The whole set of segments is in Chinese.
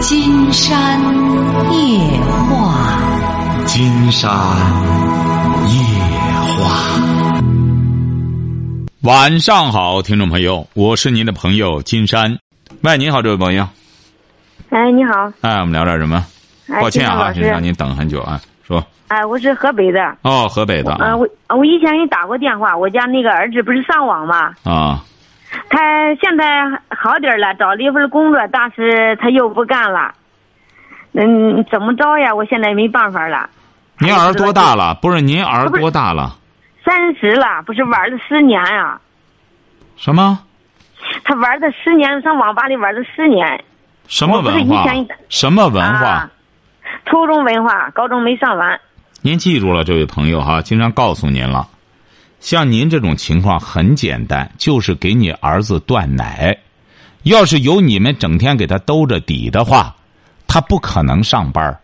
金山夜话，金山夜话。晚上好，听众朋友，我是您的朋友金山。喂，你好，这位朋友。哎，你好。哎，我们聊点什么？哎，抱歉啊，让您等很久啊。说哎，我是河北的。哦，河北的呃，啊我我以前给你打过电话，我家那个儿子不是上网吗，啊他现在好点了，找了一份工作，但是他又不干了。嗯，怎么着呀？我现在没办法了。您儿多大了？不是您儿多大了？三十了，不是玩了十年呀、什么他玩的十年，上网吧里玩了十年。什么文化？什么文化啊？初中文化，高中没上完。您记住了，这位朋友哈，经常告诉您了。像您这种情况很简单，就是给你儿子断奶。要是有你们整天给他兜着底的话，他不可能上班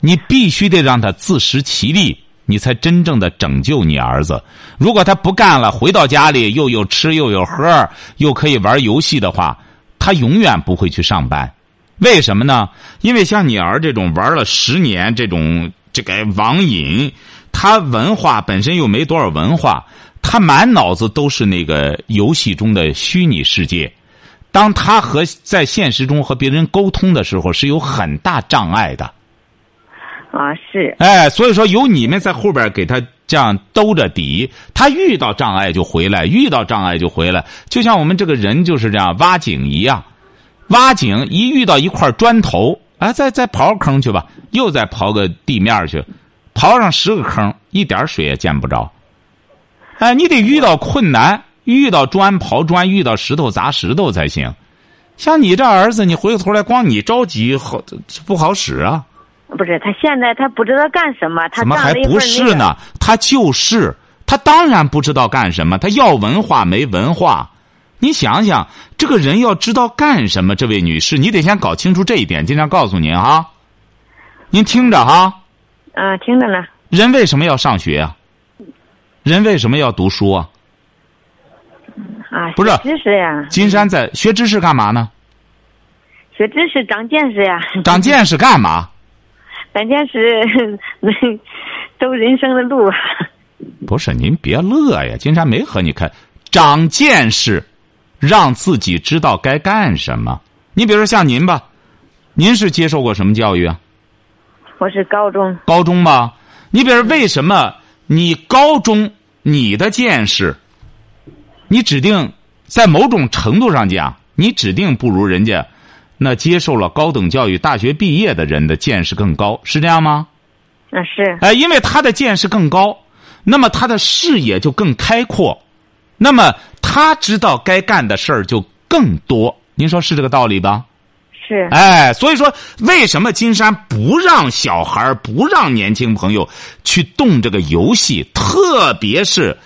你必须得让他自食其力，你才真正的拯救你儿子。如果他不干了，回到家里又有吃又有喝，又可以玩游戏的话，他永远不会去上班。为什么呢？因为像你儿这种玩了十年这种这个网瘾，他文化本身又没多少文化，他满脑子都是那个游戏中的虚拟世界。当他和在现实中和别人沟通的时候，是有很大障碍的。啊，是哎，所以说有你们在后边给他这样兜着底，他遇到障碍就回来，遇到障碍就回来。就像我们这个人就是这样挖井一样，挖井一遇到一块砖头，哎，再再刨坑去吧，又再刨个地面去，刨上十个坑，一点水也见不着。哎，你得遇到困难，遇到砖刨砖，遇到石头砸石头才行。像你这儿子，你回过头来光你着急，好不好使啊？不是？他现在他不知道干什么，他怎么还不是呢？他就是，他当然不知道干什么，他要文化没文化。你想想，这个人要知道干什么，这位女士，你得先搞清楚这一点。经常告诉您哈，您听着哈，啊，听着呢。人为什么要上学啊？人为什么要读书啊？啊，不是知识呀，金山在学知识干嘛呢？学知识长见识呀，长见识干嘛？长见识能 走人生的路。不是您别乐呀，金山没和你开长见识，让自己知道该干什么。你比如说像您吧，您是接受过什么教育啊？我是高中，高中吧？你比如为什么你高中你的见识，你指定在某种程度上讲，你指定不如人家那接受了高等教育、大学毕业的人的见识更高，是这样吗？啊是哎，因为他的见识更高，那么他的视野就更开阔，那么他知道该干的事儿就更多。您说是这个道理吧？是哎，所以说，为什么金山不让小孩不让年轻朋友去动这个游戏，特别是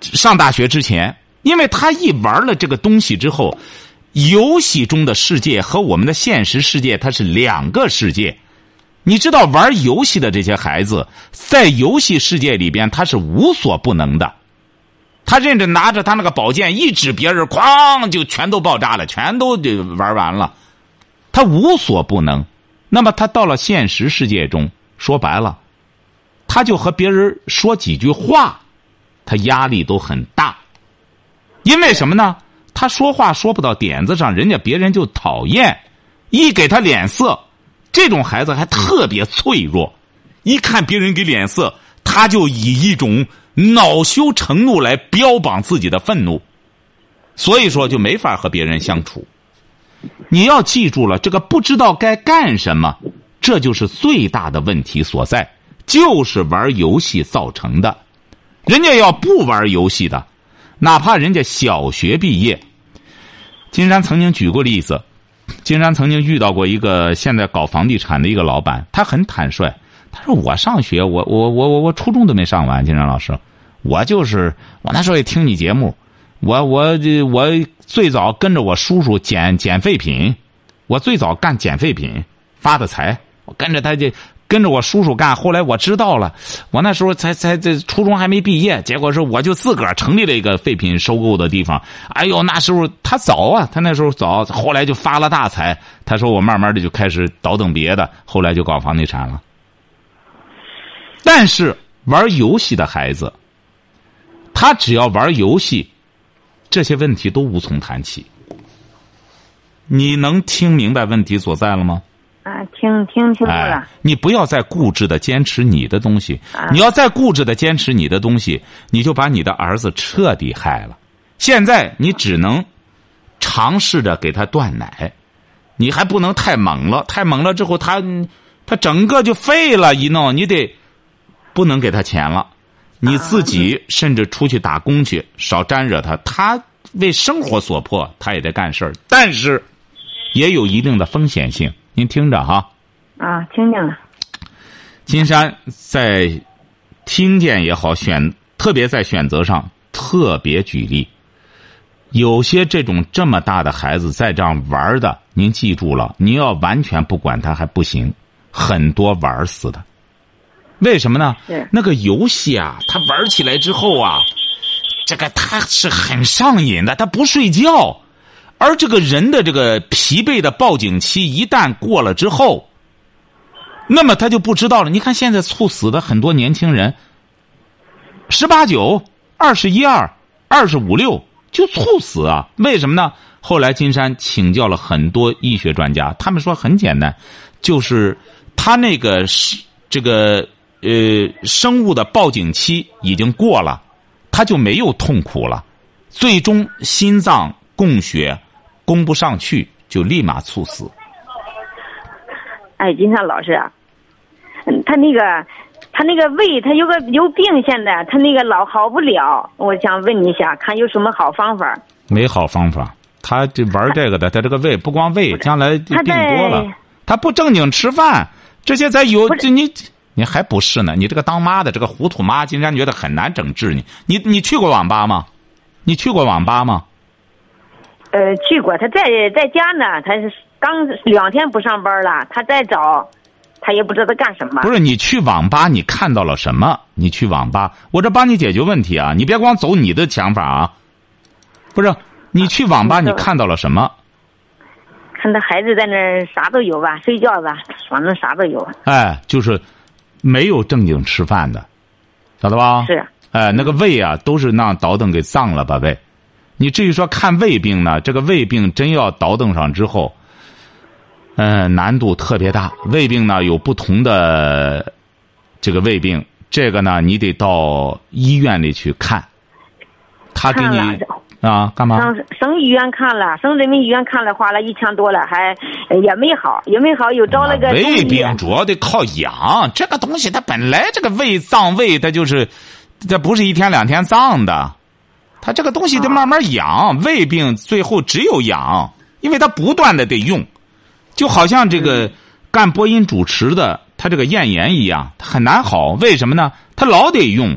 上大学之前，因为他一玩了这个东西之后，游戏中的世界和我们的现实世界它是两个世界。你知道，玩游戏的这些孩子，在游戏世界里边他是无所不能的。他认着拿着他那个宝剑一指别人，哐就全都爆炸了，全都就玩完了。他无所不能。那么他到了现实世界中，说白了，他就和别人说几句话，他压力都很大。因为什么呢？他说话说不到点子上，人家别人就讨厌，一给他脸色，这种孩子还特别脆弱。一看别人给脸色，他就以一种恼羞成怒来标榜自己的愤怒，所以说就没法和别人相处。你要记住了，这个不知道该干什么，这就是最大的问题所在，就是玩游戏造成的。人家要不玩游戏的，哪怕人家小学毕业，金山曾经举过例子，金山曾经遇到过一个现在搞房地产的一个老板，他很坦率，他说我上学，我我我我我初中都没上完，金山老师，我就是我那时候也听你节目，我我我最早跟着我叔叔捡捡废品，我最早干捡废品发的财，我跟着他就跟着我叔叔干。后来我知道了，我那时候才才这初中还没毕业，结果是我就自个儿成立了一个废品收购的地方。哎呦，那时候他早啊，他那时候早，后来就发了大财。他说我慢慢的就开始倒腾别的，后来就搞房地产了。但是玩游戏的孩子，他只要玩游戏，这些问题都无从谈起。你能听明白问题所在了吗？啊，听听清楚了哎。，你不要再固执的坚持你的东西，你要再固执的坚持你的东西，你就把你的儿子彻底害了。现在你只能尝试着给他断奶，你还不能太猛了，太猛了之后他他整个就废了，一弄你得不能给他钱了，你自己甚至出去打工去，少沾惹他。他为生活所迫，他也得干事儿，但是也有一定的风险性。您听着哈。啊，听见了。金山在听见也好，选特别在选择上特别举例。有些这种这么大的孩子再这样玩的，您记住了，您要完全不管他还不行，很多玩死的。为什么呢是？那个游戏啊，他玩起来之后啊，这个他是很上瘾的，他不睡觉。而这个人的这个疲惫的报警期一旦过了之后，那么他就不知道了。你看现在猝死的很多年轻人，十八九、二十一二、二十五六就猝死啊？为什么呢？后来金山请教了很多医学专家，他们说很简单，就是他那个是这个呃生物的报警期已经过了，他就没有痛苦了，最终心脏供血供不上去，就立马猝死。哎，金山老师啊，嗯，他那个，他那个胃，他有个有病，现在他那个老好不了。我想问你一下，看有什么好方法？没好方法，他这玩这个的，他这个胃不光胃，将来病多了，他不正经吃饭，这些在有这你你还不是呢？你这个当妈的这个糊涂妈，竟然觉得很难整治你。你你去过网吧吗？你去过网吧吗？呃，去过，他在在家呢，他是刚两天不上班了，他在找，他也不知道干什么。不是，你去网吧，你看到了什么？你去网吧，我这帮你解决问题啊！你别光走你的想法啊。不是，你去网吧，你看到了什么？看他孩子在那儿啥都有吧，睡觉吧，反正啥都有。哎，就是没有正经吃饭的，晓得吧？是。哎，那个胃啊，都是让倒腾给脏了吧胃。你至于说看胃病呢，这个胃病真要倒腾上之后，嗯、难度特别大。胃病呢有不同的这个胃病，这个呢你得到医院里去看，他给你啊干嘛？省省医院看了，省人民医院看了，花了一千多了，还呃也没好，也没好，又找了个中胃。病主要得靠养，这个东西它本来这个胃脏胃它就是，它不是一天两天脏的，它这个东西得慢慢养。胃病最后只有养，因为它不断的得用，就好像这个干播音主持的，他这个咽炎一样，它很难好。为什么呢？他老得用，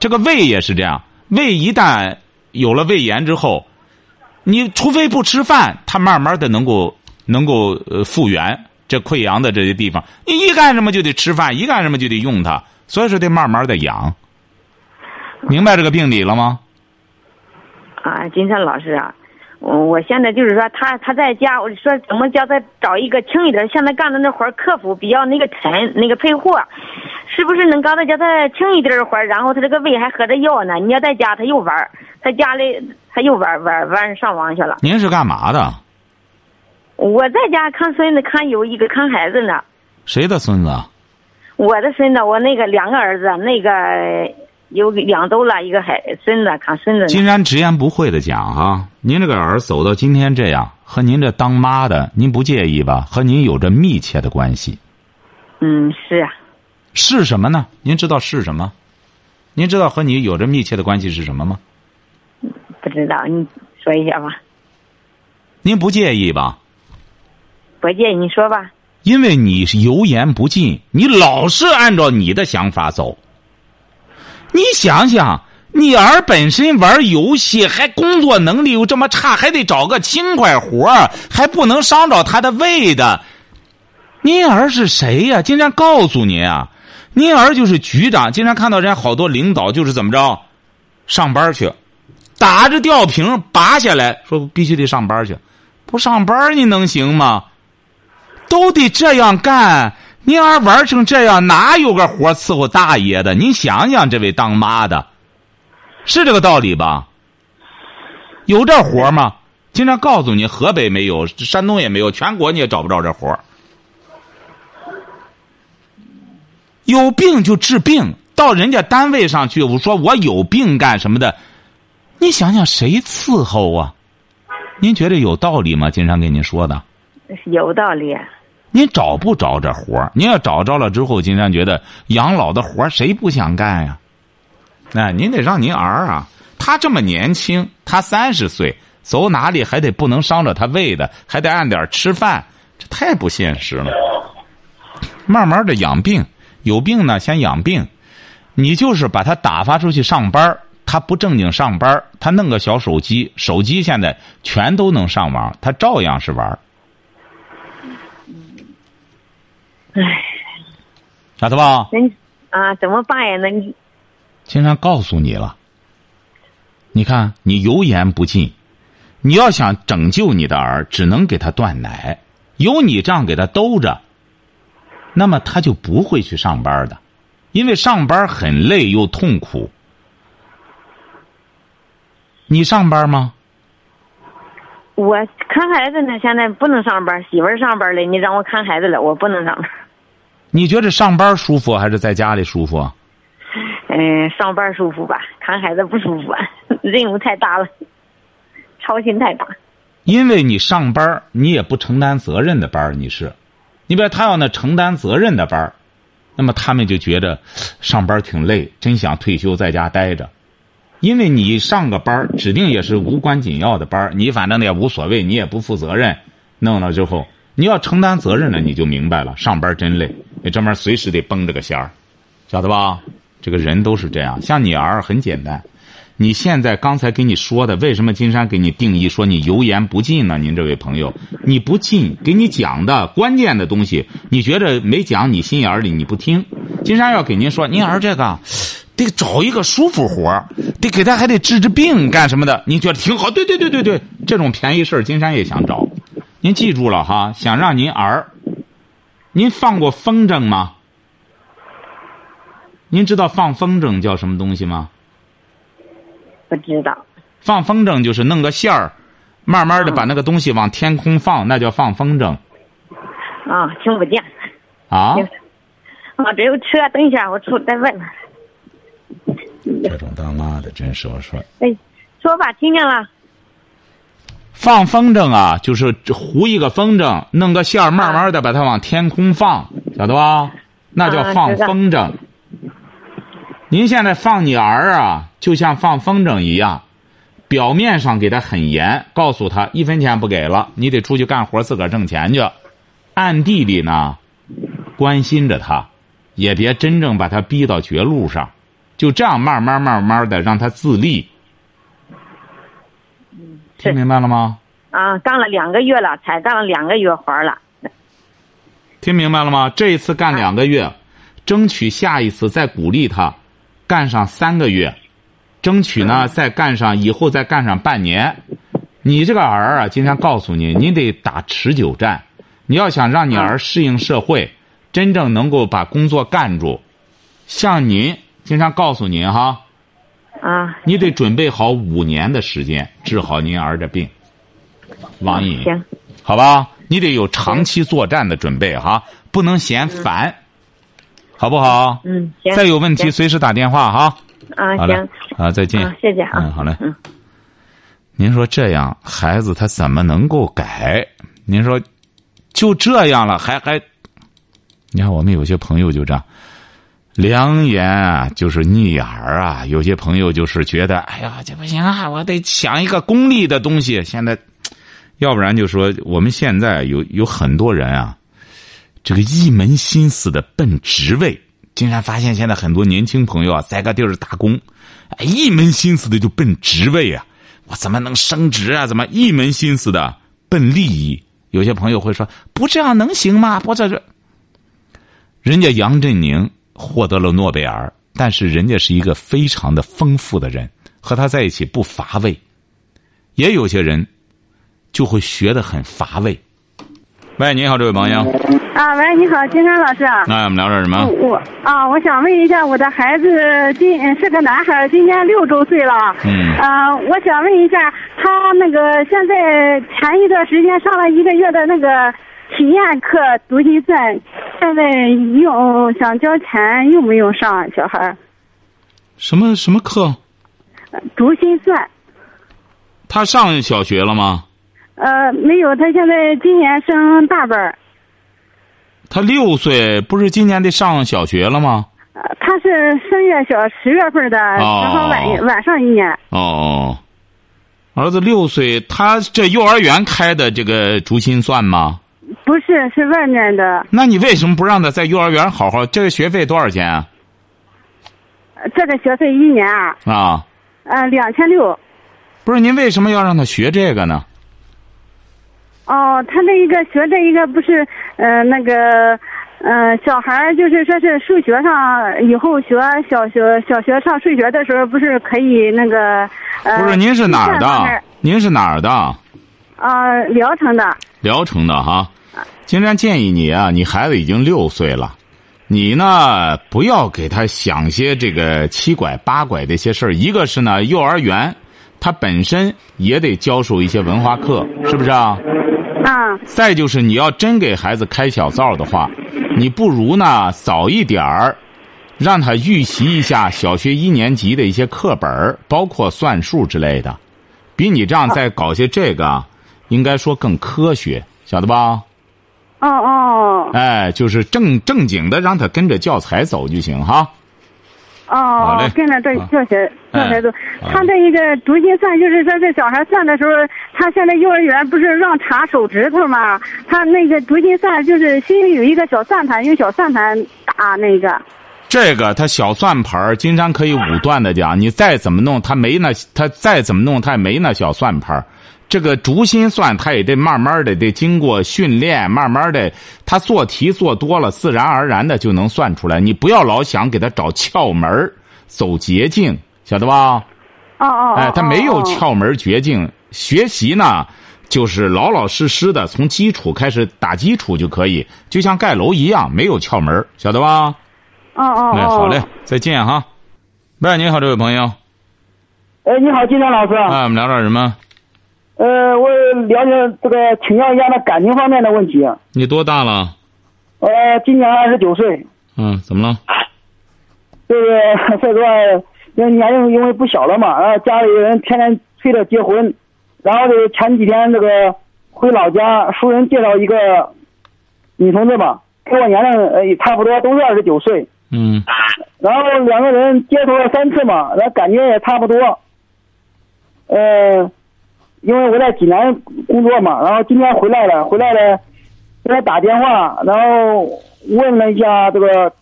这个胃也是这样，胃一旦有了胃炎之后，你除非不吃饭，它慢慢的能够能够呃复原这溃疡的这些地方。你一干什么就得吃饭，一干什么就得用它，所以说得慢慢的养。明白这个病理了吗？啊，金山老师啊，我我现在就是说他他在家，我说怎么叫他找一个轻一点，现在干的那活儿客服比较那个沉，那个配货，是不是能刚才叫他轻一点的活儿，然后他这个胃还喝着药呢？你要在家他又玩儿，在家里他又玩儿玩儿玩上网去了。您是干嘛的？我在家看孙子，看有一个看孩子呢。谁的孙子啊？我的孙子，我那个两个儿子，那个有两周了，一个孩孙子看孙子呢。金山直言不讳的讲啊，您这个儿走到今天这样，和您这当妈的，您不介意吧？和您有着密切的关系，嗯，是啊，是什么呢？您知道是什么？您知道和你有着密切的关系是什么吗？不知道你说一下吧，您不介意吧？不介意你说吧。因为你是油盐不进，你老是按照你的想法走。你想想，你儿本身玩游戏，还工作能力又这么差，还得找个轻快活儿还不能伤着他的胃的。您儿是谁呀？竟然告诉您啊，您儿就是局长。经常看到人家好多领导就是怎么着，上班去，打着吊瓶拔下来说必须得上班去，不上班你能行吗？都得这样干。您儿玩成这样，哪有个活伺候大爷的？您想想，这位当妈的，是这个道理吧？有这活吗？经常告诉你，河北没有，山东也没有，全国你也找不着这活有病就治病，到人家单位上去，我说我有病干什么的？你想想，谁伺候啊？您觉得有道理吗？经常跟您说的，有道理。您找不着这活儿，您要找着了之后，金山觉得养老的活儿谁不想干呀？那您得让您儿啊，他这么年轻，他三十岁，走哪里还得不能伤着他胃的，还得按点吃饭，这太不现实了。慢慢的养病，有病呢先养病，你就是把他打发出去上班他不正经上班他弄个小手机，手机现在全都能上网，他照样是玩唉，晓得吧？人啊，怎么办呀？那你经常告诉你了。你看，你油盐不进，你要想拯救你的儿，只能给他断奶。有你这样给他兜着，那么他就不会去上班的，因为上班很累又痛苦。你上班吗？我看孩子呢，现在不能上班，媳妇儿上班了，你让我看孩子了，我不能上班。你觉得上班舒服还是在家里舒服？嗯，上班舒服吧，看孩子不舒服，任务太大了，操心太大。因为你上班，你也不承担责任的班你是，你比如他要那承担责任的班那么他们就觉得上班挺累，真想退休在家待着。因为你上个班指定也是无关紧要的班你反正也无所谓，你也不负责任，弄了之后。你要承担责任了，你就明白了。上班真累，你这边随时得绷着个弦儿，晓得吧？这个人都是这样。像你儿很简单，你现在刚才给你说的，为什么金山给你定义说你油盐不进呢？您这位朋友，你不进，给你讲的关键的东西，你觉得没讲你心眼里，你不听。金山要给您说，您儿这个得找一个舒服活得给他还得治治病干什么的？您觉得挺好？对对对对对，这种便宜事儿，金山也想找。您记住了哈，想让您儿，您放过风筝吗？您知道放风筝叫什么东西吗？不知道。放风筝就是弄个线儿，慢慢的把那个东西往天空放，那叫放风筝。啊，听不见。啊。啊，这有车，等一下，我出再问。这种当妈的真是我说。哎，说吧，听见了。放风筝啊，就是糊一个风筝，弄个线儿，慢慢的把它往天空放，晓得吧？那叫放风筝。您现在放你儿啊，就像放风筝一样，表面上给他很严，告诉他一分钱不给了，你得出去干活，自个儿挣钱去。暗地里呢，关心着他，也别真正把他逼到绝路上，就这样慢慢慢慢的让他自立。听明白了吗？啊，干了两个月了，才干了两个月活了。听明白了吗？这一次干两个月，争取下一次再鼓励他，干上三个月，争取呢再干上以后再干上半年。你这个儿啊，今天告诉你，你得打持久战。你要想让你儿适应社会，真正能够把工作干住，像您经常告诉您哈。啊！你得准备好五年的时间治好您儿的病，网瘾。行，好吧，你得有长期作战的准备哈，不能嫌烦，好不好？嗯，行。再有问题随时打电话哈。啊，行。啊，再见。谢谢啊。嗯，好嘞。嗯。您说这样孩子他怎么能够改？您说就这样了，还还？你看我们有些朋友就这样。良言啊，就是逆耳啊。有些朋友就是觉得，哎呀，这不行啊，我得想一个功利的东西。现在，要不然就说我们现在有有很多人啊，这个一门心思的奔职位。竟然发现现在很多年轻朋友啊，在个地儿打工，哎，一门心思的就奔职位啊。我怎么能升职啊？怎么一门心思的奔利益？有些朋友会说，不这样能行吗？不这这，人家杨振宁获得了诺贝尔，但是人家是一个非常的丰富的人，和他在一起不乏味。也有些人就会学得很乏味。喂，你好，这位朋友。啊，喂，你好，金山老师。那我们聊点什么？我啊，我想问一下，我的孩子今是个男孩，今年六周岁了。嗯。啊，我想问一下，他那个现在前一段时间上了一个月的那个体验课读心算，现在用想交钱用不用上？小孩。什么什么课？读心算。他上小学了吗？呃，没有，他现在今年升大班他六岁，不是今年得上小学了吗？呃，他是三月小十月份的，正好晚晚上一年。哦，儿子六岁，他这幼儿园开的这个竹心算吗？不是，是外面的。那你为什么不让他在幼儿园好好？这个学费多少钱啊？这个学费一年啊？啊。呃，两千六。不是，您为什么要让他学这个呢？哦，他那一个学这一个不是，呃，那个，呃，小孩就是说是数学上以后学小学小学上数学的时候，不是可以那个，呃，不是，您是哪儿的？您是哪儿的？啊，聊城的。聊城的哈，金山建议你啊，你孩子已经六岁了，你呢不要给他想些这个七拐八拐的一些事儿。一个是呢，幼儿园，他本身也得教授一些文化课，是不是啊？啊！再就是你要真给孩子开小灶的话，你不如呢早一点儿，让他预习一下小学一年级的一些课本包括算术之类的，比你这样再搞些这个，应该说更科学，晓得吧？哦哦。哎，就是正正经的让他跟着教材走就行哈。哦，跟着这教学教学都，他这一个读心算，就是说这小孩算的时候，他现在幼儿园不是让查手指头吗？他那个读心算就是心里有一个小算盘，用小算盘打那个。这个他小算盘经常可以武断的讲，你再怎么弄，他没那他再怎么弄，他也没那小算盘这个竹心算，他也得慢慢的，得经过训练，慢慢的，他做题做多了，自然而然的就能算出来。你不要老想给他找窍门走捷径，晓得吧？哦哦。哎，他没有窍门绝境。学习呢，就是老老实实的，从基础开始打基础就可以，就像盖楼一样，没有窍门晓得吧？哦哦。哎，好嘞，再见哈。喂，你好，这位朋友。哎，你好，金山老师。哎，我们聊点什么？呃，我了解这个，请教一下那感情方面的问题。你多大了？呃，今年二十九岁。嗯，怎么了？这个 这个，因为年龄因为不小了嘛，然后家里人天天催着结婚，然后这前几天这个回老家，熟人介绍一个女同志嘛，跟我年龄呃差不多，都是二十九岁。嗯。然后两个人接触了三次嘛，然后感觉也差不多。呃。因为我在济南工作嘛，然后今天回来了，回来了，给他打电话，然后问了一下这个，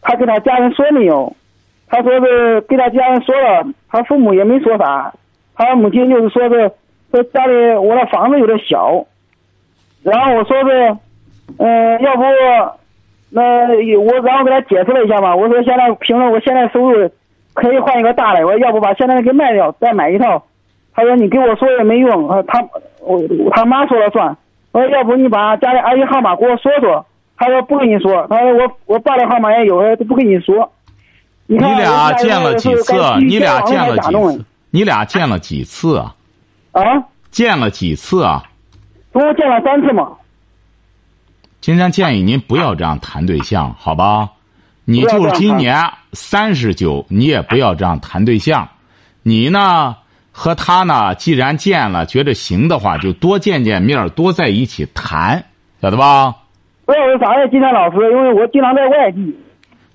他跟他家人说没有？他说是跟他家人说了，他父母也没说啥，他母亲就是说是说家里我的房子有点小，然后我说是，嗯，要不那我然后给他解释了一下嘛，我说现在凭着我现在收入，可以换一个大的，我要不把现在给卖掉，再买一套。他说：“你给我说也没用，他我他妈说了算。我说要不你把家里阿姨号码给我说说。他说不跟你说。他说我我爸的号码也有，都不跟你说。你俩见了几次？你俩见了几次？你俩见了几次啊？啊？见了几次啊？总共见了三次嘛。金山建议您不要这样谈对象，好吧？你就是今年三十九，你也不要这样谈对象。你呢？”和他呢，既然见了，觉得行的话，就多见见面，多在一起谈，晓得吧？不要啥呀，金山老师，因为我经常在外地。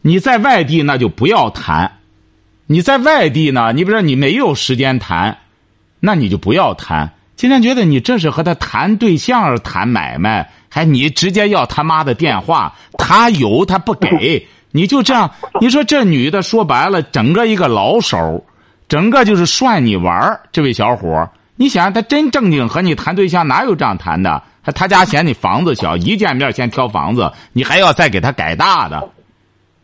你在外地那就不要谈，你在外地呢，你比如说你没有时间谈，那你就不要谈。今天觉得你这是和他谈对象、谈买卖，还你直接要他妈的电话，他有他不给，你就这样，你说这女的说白了，整个一个老手。整个就是涮你玩儿，这位小伙你想他真正经和你谈对象，哪有这样谈的？他家嫌你房子小，一见面先挑房子，你还要再给他改大的，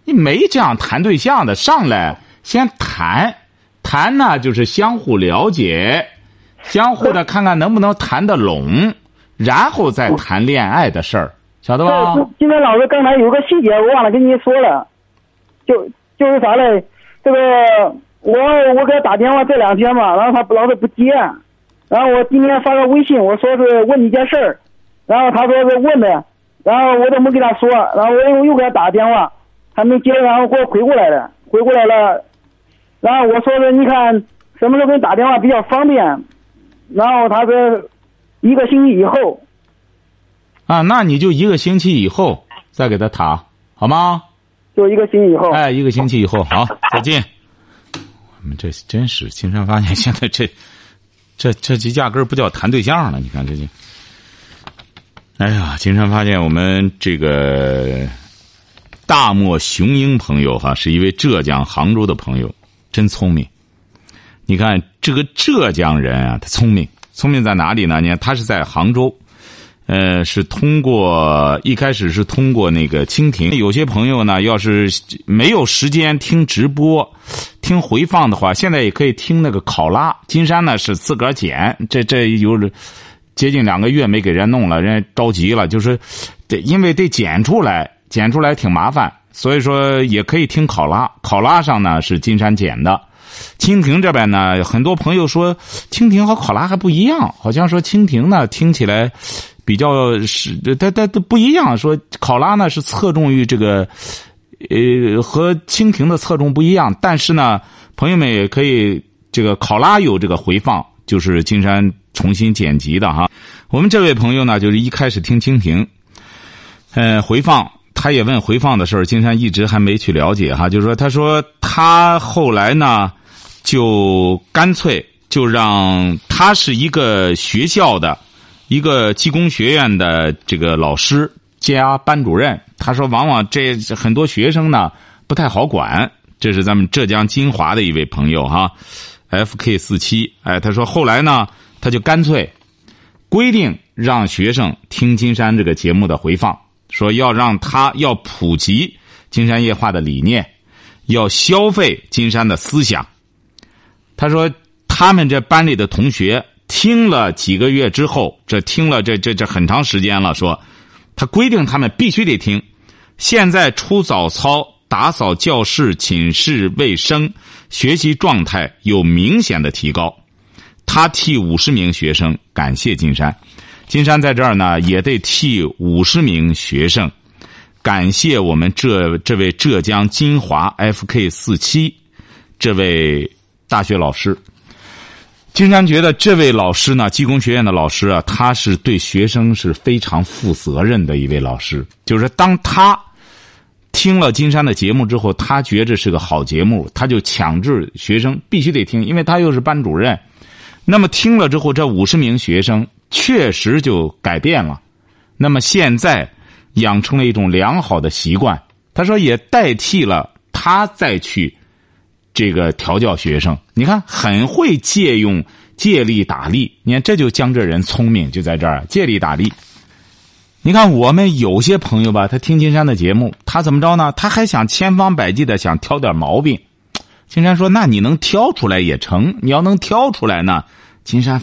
你没这样谈对象的。上来先谈，谈呢就是相互了解，相互的看看能不能谈得拢，然后再谈恋爱的事儿，晓得吧？今天老师刚才有个细节我忘了跟你说了，就就是啥嘞？这个我我给他打电话这两天嘛，然后他老是不接，然后我今天发个微信，我说是问你件事儿。然后他说是问的，然后我都没给他说，然后我又又给他打电话，他没接，然后给我回过来了，回过来了，然后我说是你看什么时候给你打电话比较方便，然后他说一个星期以后，啊，那你就一个星期以后再给他打，好吗？就一个星期以后。哎，一个星期以后，好，再见。我们这真是，金山发现现在这 这这就压根儿不叫谈对象了，你看这就。哎呀，金山发现我们这个大漠雄鹰朋友哈，是一位浙江杭州的朋友，真聪明。你看这个浙江人啊，他聪明，聪明在哪里呢？你看他是在杭州，呃，是通过一开始是通过那个蜻蜓。有些朋友呢，要是没有时间听直播、听回放的话，现在也可以听那个考拉。金山呢是自个儿剪，这这有。接近两个月没给人弄了，人家着急了，就是得因为得剪出来，剪出来挺麻烦，所以说也可以听考拉。考拉上呢是金山剪的，蜻蜓这边呢，很多朋友说蜻蜓和考拉还不一样，好像说蜻蜓呢听起来比较是，它它它不一样。说考拉呢是侧重于这个，呃，和蜻蜓的侧重不一样。但是呢，朋友们也可以这个考拉有这个回放，就是金山。重新剪辑的哈，我们这位朋友呢，就是一开始听蜻蜓，呃，回放，他也问回放的事儿，金山一直还没去了解哈，就是说，他说他后来呢，就干脆就让他是一个学校的一个技工学院的这个老师加班主任，他说往往这很多学生呢不太好管，这是咱们浙江金华的一位朋友哈，F K 四七，哎，他说后来呢。他就干脆规定让学生听金山这个节目的回放，说要让他要普及金山夜话的理念，要消费金山的思想。他说他们这班里的同学听了几个月之后，这听了这这这很长时间了，说他规定他们必须得听。现在出早操、打扫教室、寝室卫生，学习状态有明显的提高。他替五十名学生感谢金山，金山在这儿呢，也得替五十名学生感谢我们这这位浙江金华 FK 四七这位大学老师。金山觉得这位老师呢，技工学院的老师啊，他是对学生是非常负责任的一位老师。就是当他听了金山的节目之后，他觉着是个好节目，他就强制学生必须得听，因为他又是班主任。那么听了之后，这五十名学生确实就改变了。那么现在养成了一种良好的习惯。他说也代替了他再去这个调教学生。你看，很会借用借力打力。你看，这就江浙人聪明就在这儿，借力打力。你看，我们有些朋友吧，他听金山的节目，他怎么着呢？他还想千方百计的想挑点毛病。金山说：“那你能挑出来也成。你要能挑出来呢，金山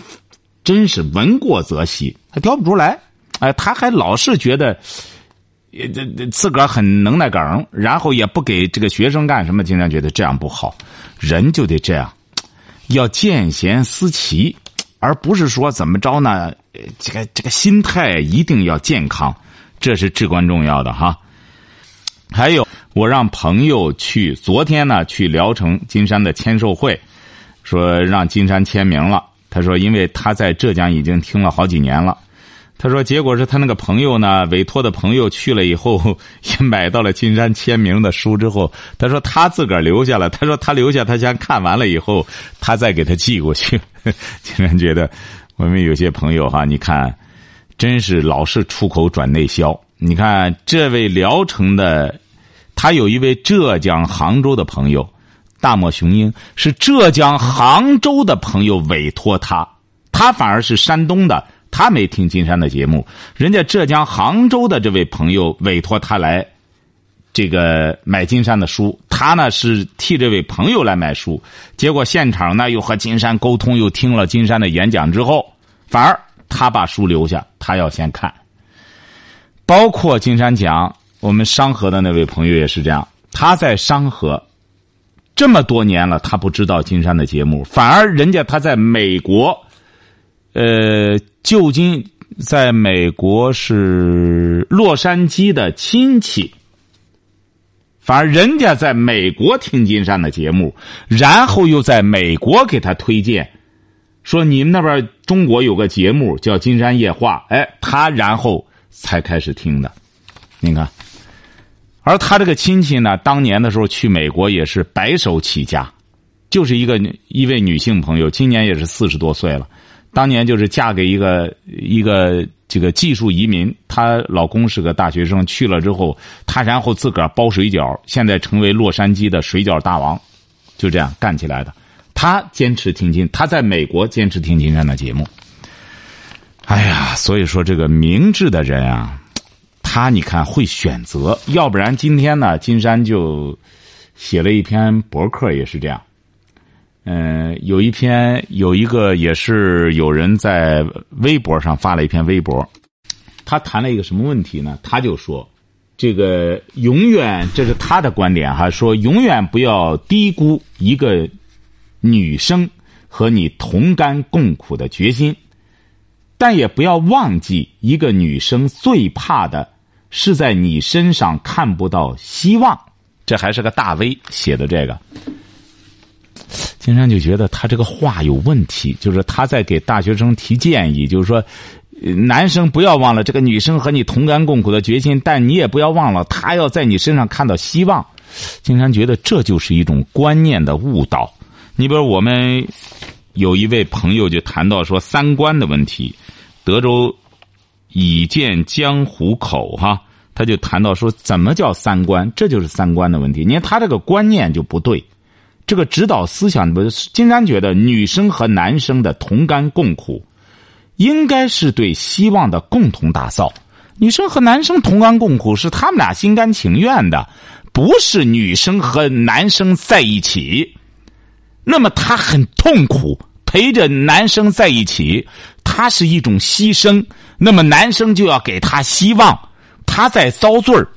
真是闻过则喜。他挑不出来，哎，他还老是觉得，也这这自个儿很能耐梗，然后也不给这个学生干什么。金山觉得这样不好，人就得这样，要见贤思齐，而不是说怎么着呢？这个这个心态一定要健康，这是至关重要的哈。还有。”我让朋友去，昨天呢去聊城金山的签售会，说让金山签名了。他说，因为他在浙江已经听了好几年了。他说，结果是他那个朋友呢，委托的朋友去了以后，也买到了金山签名的书之后，他说他自个儿留下了。他说他留下，他先看完了以后，他再给他寄过去。金山觉得，我们有些朋友哈，你看，真是老是出口转内销。你看这位聊城的。他有一位浙江杭州的朋友，大漠雄鹰是浙江杭州的朋友委托，他他反而是山东的，他没听金山的节目。人家浙江杭州的这位朋友委托他来，这个买金山的书，他呢是替这位朋友来买书。结果现场呢又和金山沟通，又听了金山的演讲之后，反而他把书留下，他要先看。包括金山讲，我们商河的那位朋友也是这样，他在商河。这么多年了，他不知道金山的节目，反而人家他在美国，呃，旧金在美国是洛杉矶的亲戚，反而人家在美国听金山的节目，然后又在美国给他推荐，说你们那边中国有个节目叫《金山夜话》，哎，他然后才开始听的，你看。而他这个亲戚呢，当年的时候去美国也是白手起家，就是一个一位女性朋友，今年也是四十多岁了。当年就是嫁给一个一个这个技术移民，她老公是个大学生，去了之后，她然后自个儿包水饺，现在成为洛杉矶的水饺大王，就这样干起来的。她坚持听金，她在美国坚持听金山的节目。哎呀，所以说这个明智的人啊。他你看会选择，要不然今天呢，金山就写了一篇博客，也是这样。嗯，有一篇有一个也是有人在微博上发了一篇微博，他谈了一个什么问题呢？他就说，这个永远这是他的观点哈，说永远不要低估一个女生和你同甘共苦的决心，但也不要忘记一个女生最怕的。是在你身上看不到希望，这还是个大 V 写的这个。金山就觉得他这个话有问题，就是他在给大学生提建议，就是说，男生不要忘了这个女生和你同甘共苦的决心，但你也不要忘了她要在你身上看到希望。金山觉得这就是一种观念的误导。你比如我们有一位朋友就谈到说三观的问题，德州。已见江湖口哈，他就谈到说，怎么叫三观？这就是三观的问题。你看他这个观念就不对，这个指导思想不是。金山觉得，女生和男生的同甘共苦，应该是对希望的共同打造。女生和男生同甘共苦，是他们俩心甘情愿的，不是女生和男生在一起，那么她很痛苦，陪着男生在一起，她是一种牺牲。那么男生就要给她希望，她在遭罪儿，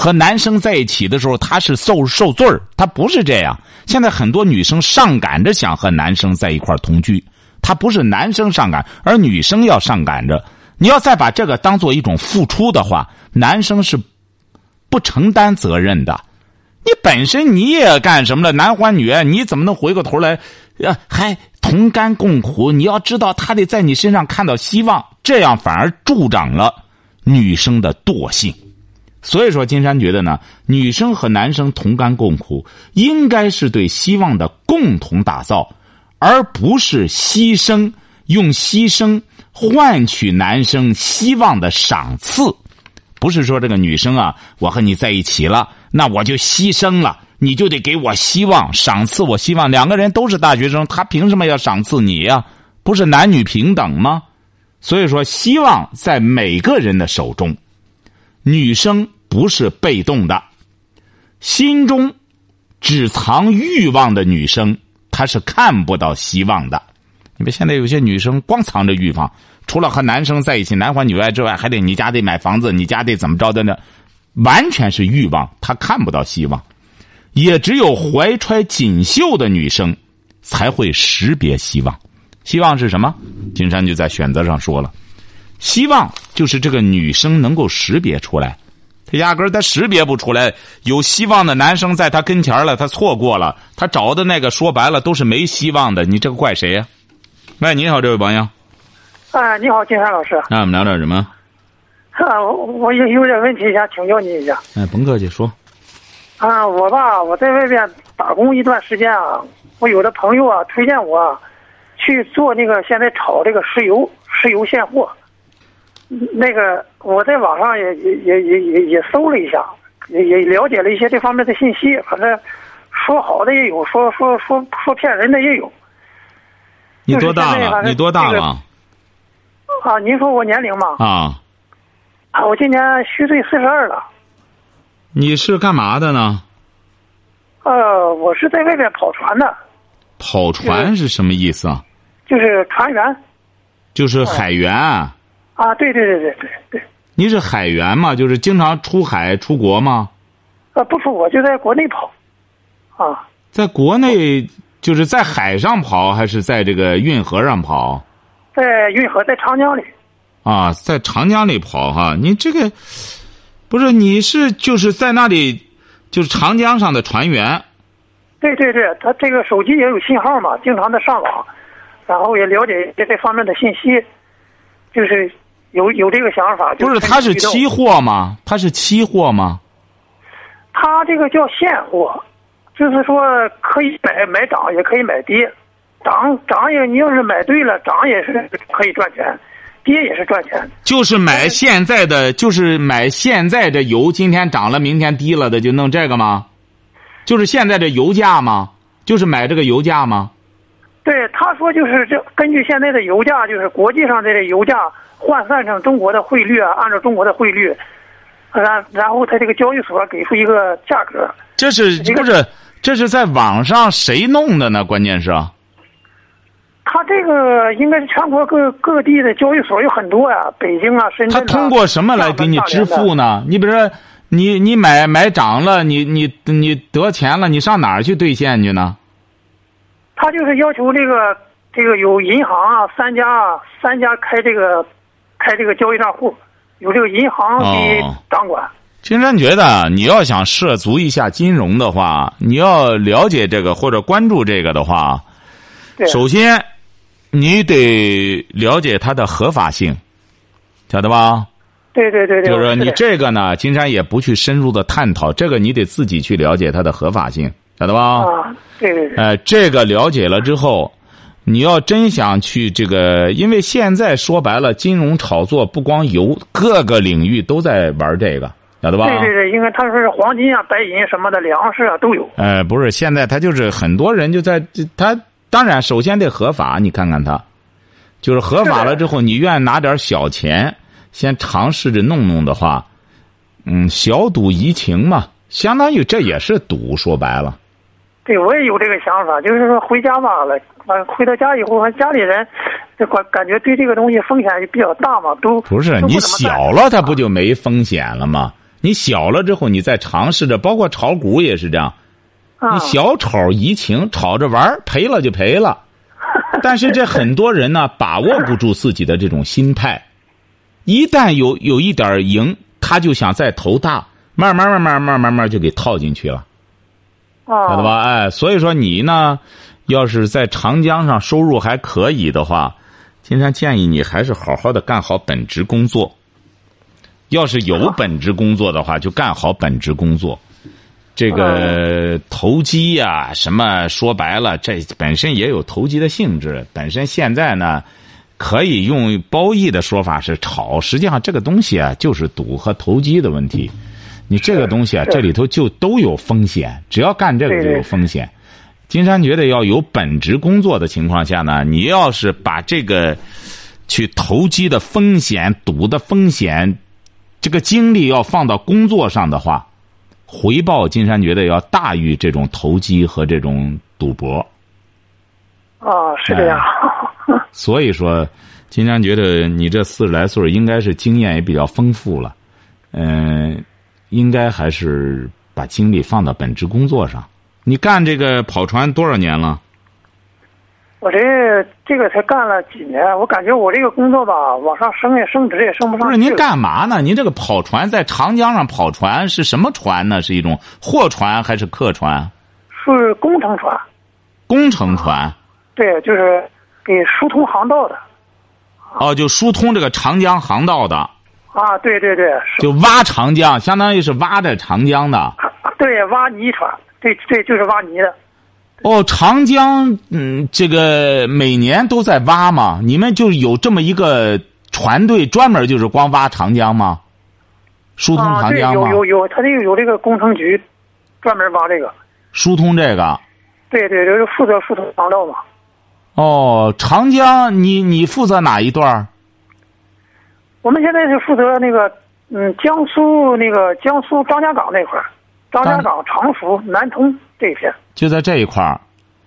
和男生在一起的时候，他是受受罪儿，他不是这样。现在很多女生上赶着想和男生在一块同居，他不是男生上赶，而女生要上赶着。你要再把这个当做一种付出的话，男生是不承担责任的。你本身你也干什么了？男欢女爱，你怎么能回过头来，呃，还？同甘共苦，你要知道，他得在你身上看到希望，这样反而助长了女生的惰性。所以说，金山觉得呢，女生和男生同甘共苦，应该是对希望的共同打造，而不是牺牲，用牺牲换取男生希望的赏赐。不是说这个女生啊，我和你在一起了，那我就牺牲了。你就得给我希望，赏赐我希望。两个人都是大学生，他凭什么要赏赐你呀？不是男女平等吗？所以说，希望在每个人的手中。女生不是被动的，心中只藏欲望的女生，她是看不到希望的。你们现在有些女生光藏着欲望，除了和男生在一起男欢女爱之外，还得你家得买房子，你家得怎么着的呢？完全是欲望，她看不到希望。也只有怀揣锦绣的女生，才会识别希望。希望是什么？金山就在选择上说了，希望就是这个女生能够识别出来。他压根儿他识别不出来，有希望的男生在他跟前了，他错过了，他找的那个说白了都是没希望的。你这个怪谁呀？喂，你好，这位朋友。啊，你好，金山老师。那我们聊点什么？啊，我我有有点问题想请教你一下。哎，甭客气，说。啊，我吧，我在外边打工一段时间啊，我有的朋友啊推荐我去做那个现在炒这个石油，石油现货。那个我在网上也也也也也也搜了一下，也也了解了一些这方面的信息。反正说好的也有，说说说说骗人的也有。你多大了？你多大了？啊，您说我年龄吗？啊，啊，我今年虚岁四十二了。你是干嘛的呢？呃，我是在外边跑船的。跑船是什么意思啊？就是船员。就是海员。啊，对对对对对对。你是海员吗？就是经常出海出国吗？呃，不出国，就在国内跑。啊。在国内，就是在海上跑，还是在这个运河上跑？在运河，在长江里。啊，在长江里跑哈！你这个不是你是就是在那里，就是长江上的船员。对对对，他这个手机也有信号嘛，经常的上网，然后也了解这这方面的信息，就是有有这个想法。不是，它是期货吗？它是期货吗？它这个叫现货，就是说可以买买涨，也可以买跌。涨涨也，你要是买对了，涨也是可以赚钱，跌也是赚钱。就是买现在的，就是买现在的油，今天涨了，明天低了的，就弄这个吗？就是现在的油价吗？就是买这个油价吗？对，他说就是这，根据现在的油价，就是国际上这个油价换算成中国的汇率啊，按照中国的汇率，然然后他这个交易所给出一个价格。这是不是？这是在网上谁弄的呢？关键是。他这个应该是全国各各地的交易所有很多呀，北京啊、深圳。他通过什么来给你支付呢？你比如说，你你买买涨了，你你你得钱了，你上哪儿去兑现去呢？他就是要求这个这个有银行啊，三家啊，三家开这个开这个交易账户，有这个银行给掌管。金山觉得，你要想涉足一下金融的话，你要了解这个或者关注这个的话，首先。你得了解它的合法性，晓得吧？对对对对。就是说，你这个呢，金山也不去深入的探讨，这个你得自己去了解它的合法性，晓得吧？啊，对对对。呃，这个了解了之后，你要真想去这个，因为现在说白了，金融炒作不光油，各个领域都在玩这个，晓得吧？对对对，因为他说是黄金啊、白银什么的粮食啊都有。呃，不是，现在他就是很多人就在他。当然，首先得合法。你看看他，就是合法了之后，你愿意拿点小钱，先尝试着弄弄的话，嗯，小赌怡情嘛，相当于这也是赌。说白了，对我也有这个想法，就是说回家吧了，完回到家以后，家里人这感感觉对这个东西风险也比较大嘛，都不是你小了，它不就没风险了吗？你小了之后，你再尝试着，包括炒股也是这样。你小炒怡情，炒着玩赔了就赔了。但是这很多人呢，把握不住自己的这种心态，一旦有有一点赢，他就想再投大，慢慢慢慢慢慢慢就给套进去了，晓得吧？哎，所以说你呢，要是在长江上收入还可以的话，金山建议你还是好好的干好本职工作。要是有本职工作的话，就干好本职工作。这个投机呀，什么说白了，这本身也有投机的性质。本身现在呢，可以用褒义的说法是炒，实际上这个东西啊，就是赌和投机的问题。你这个东西啊，这里头就都有风险，只要干这个就有风险。金山觉得要有本职工作的情况下呢，你要是把这个去投机的风险、赌的风险，这个精力要放到工作上的话。回报，金山觉得要大于这种投机和这种赌博。哦，是这样。所以说，金山觉得你这四十来岁应该是经验也比较丰富了，嗯，应该还是把精力放到本职工作上。你干这个跑船多少年了？我这这个才干了几年，我感觉我这个工作吧，往上升也升职也升不上。不是您干嘛呢？您这个跑船在长江上跑船是什么船呢？是一种货船还是客船？是工程船。工程船。对，就是给疏通航道的。哦，就疏通这个长江航道的。啊，对对对。就挖长江，相当于是挖着长江的。对，挖泥船，对对，就是挖泥的。哦，长江，嗯，这个每年都在挖嘛？你们就有这么一个船队，专门就是光挖长江吗？疏通长江吗？有有有，他这个有这个工程局，专门挖这个。疏通这个。对对，就是负责疏通航道嘛。哦，长江，你你负责哪一段我们现在是负责那个，嗯，江苏那个江苏张家港那块儿，张家港、常熟、南通这一片。就在这一块儿。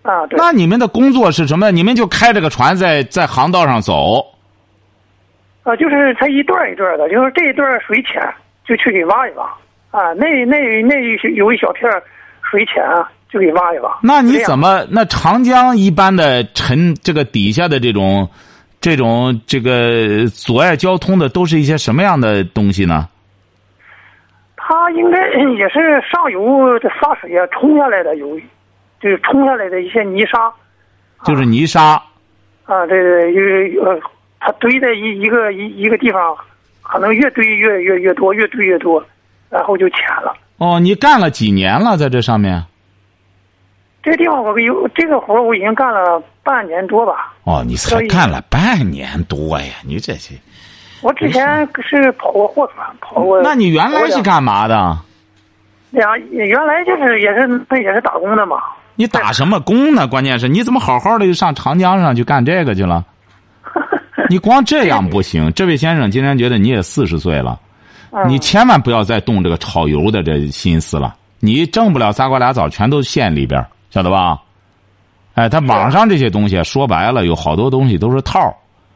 啊，对。那你们的工作是什么？你们就开着个船在在航道上走。啊，就是它一段一段的，就是这一段水浅，就去给挖一挖。啊，那那那有一小片水浅，啊就给挖一挖。那你怎么？那长江一般的沉这个底下的这种，这种这个阻碍交通的，都是一些什么样的东西呢？它应该也是上游的沙水啊冲下来的，有就是冲下来的一些泥沙。就是泥沙。啊，对对，有呃，它堆在一一个一一个地方，可能越堆越越越多，越堆越多。然后就浅了。哦，你干了几年了，在这上面？这地方我有这个活我已经干了半年多吧。哦，你才干了半年多呀？你这些。我之前是跑过货船，跑过。那你原来是干嘛的？呀原来就是也是那也是打工的嘛。你打什么工呢？关键是你怎么好好的就上长江上去干这个去了？你光这样不行。这位先生今天觉得你也四十岁了。你千万不要再动这个炒油的这心思了。你挣不了仨瓜俩枣，全都县里边，晓得吧？哎，他网上这些东西说白了，有好多东西都是套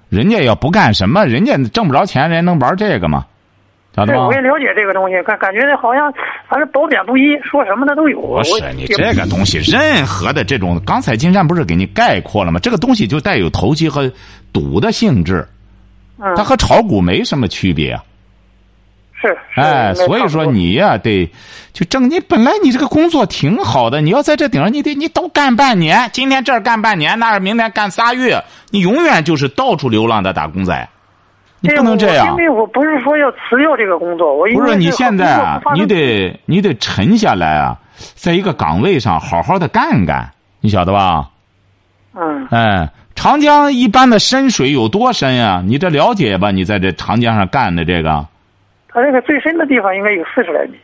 人家要不干什么，人家挣不着钱，人家能玩这个吗？晓得吗？我也了解这个东西，感感觉好像反正褒贬不一，说什么的都有。不是你这个东西，任何的这种，刚才金山不是给你概括了吗？这个东西就带有投机和赌的性质，它和炒股没什么区别。是，哎，所以说你呀，得就挣。你本来你这个工作挺好的，你要在这顶上，你得你都干半年。今天这儿干半年，那儿明天干仨月，你永远就是到处流浪的打工仔。你不能这样。因为我不是说要辞掉这个工作，我不是你现在啊，你得你得沉下来啊，在一个岗位上好好的干干，你晓得吧？嗯。哎，长江一般的深水有多深呀？你这了解吧？你在这长江上干的这个。它这个最深的地方应该有四十来米，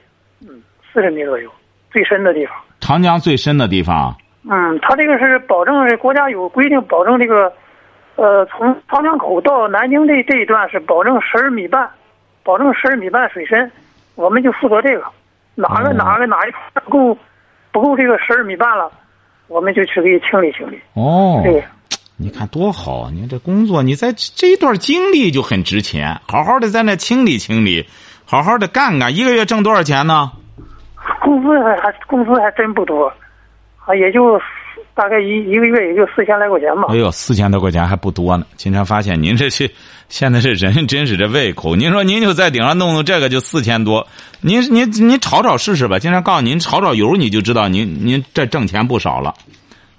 嗯，四十米左右，最深的地方。长江最深的地方。嗯，它这个是保证国家有规定，保证这个，呃，从长江口到南京这这一段是保证十二米半，保证十二米半水深，我们就负责这个，哪个哪个哪一块不够，不够这个十二米半了，我们就去给清理清理。哦。对。你看多好！你这工作，你在这一段经历就很值钱。好好的在那清理清理，好好的干干。一个月挣多少钱呢？工资还工资还真不多，啊，也就大概一一个月也就四千来块钱吧。哎呦，四千多块钱还不多呢。经常发现您这是现在这人真是这胃口。您说您就在顶上弄弄这个就四千多，您您您炒炒试试吧。经常告诉您炒炒油，你就知道您您这挣钱不少了。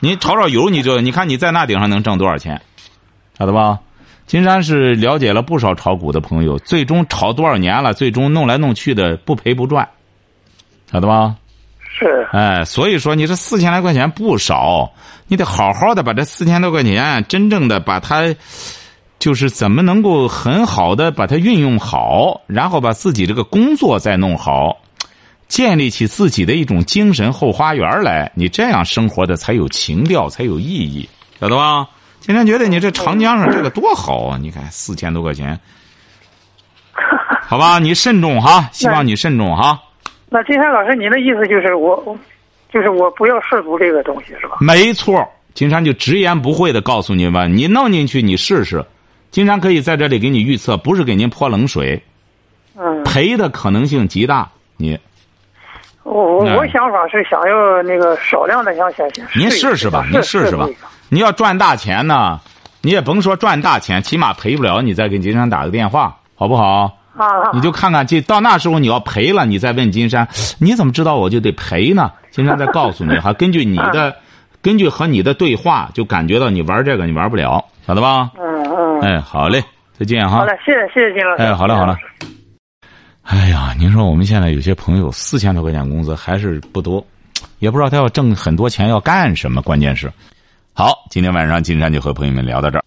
你炒炒油，你就你看你在那顶上能挣多少钱，晓得吧？金山是了解了不少炒股的朋友，最终炒多少年了，最终弄来弄去的不赔不赚，晓得吧？是。哎，所以说你这四千来块钱不少，你得好好的把这四千多块钱真正的把它，就是怎么能够很好的把它运用好，然后把自己这个工作再弄好。建立起自己的一种精神后花园来，你这样生活的才有情调，才有意义，晓得吧？今天觉得你这长江上这个多好啊！你看四千多块钱，好吧，你慎重哈，希望你慎重哈。那金山老师，您的意思就是我，就是我不要涉足这个东西是吧？没错，金山就直言不讳的告诉您吧，你弄进去你试试，金山可以在这里给你预测，不是给您泼冷水，嗯，赔的可能性极大，你。我我想法是想要那个少量的想先先您试试吧，您试试吧。你要赚大钱呢，你也甭说赚大钱，起码赔不了，你再给金山打个电话，好不好？啊。你就看看，这到那时候你要赔了，你再问金山，你怎么知道我就得赔呢？金山再告诉你哈，根据你的，根据和你的对话，就感觉到你玩这个你玩不了，晓得吧？嗯嗯。哎，好嘞，再见哈。好嘞，谢谢谢谢金老师。哎，好嘞好了。哎呀，您说我们现在有些朋友四千多块钱工资还是不多，也不知道他要挣很多钱要干什么。关键是，好，今天晚上金山就和朋友们聊到这儿。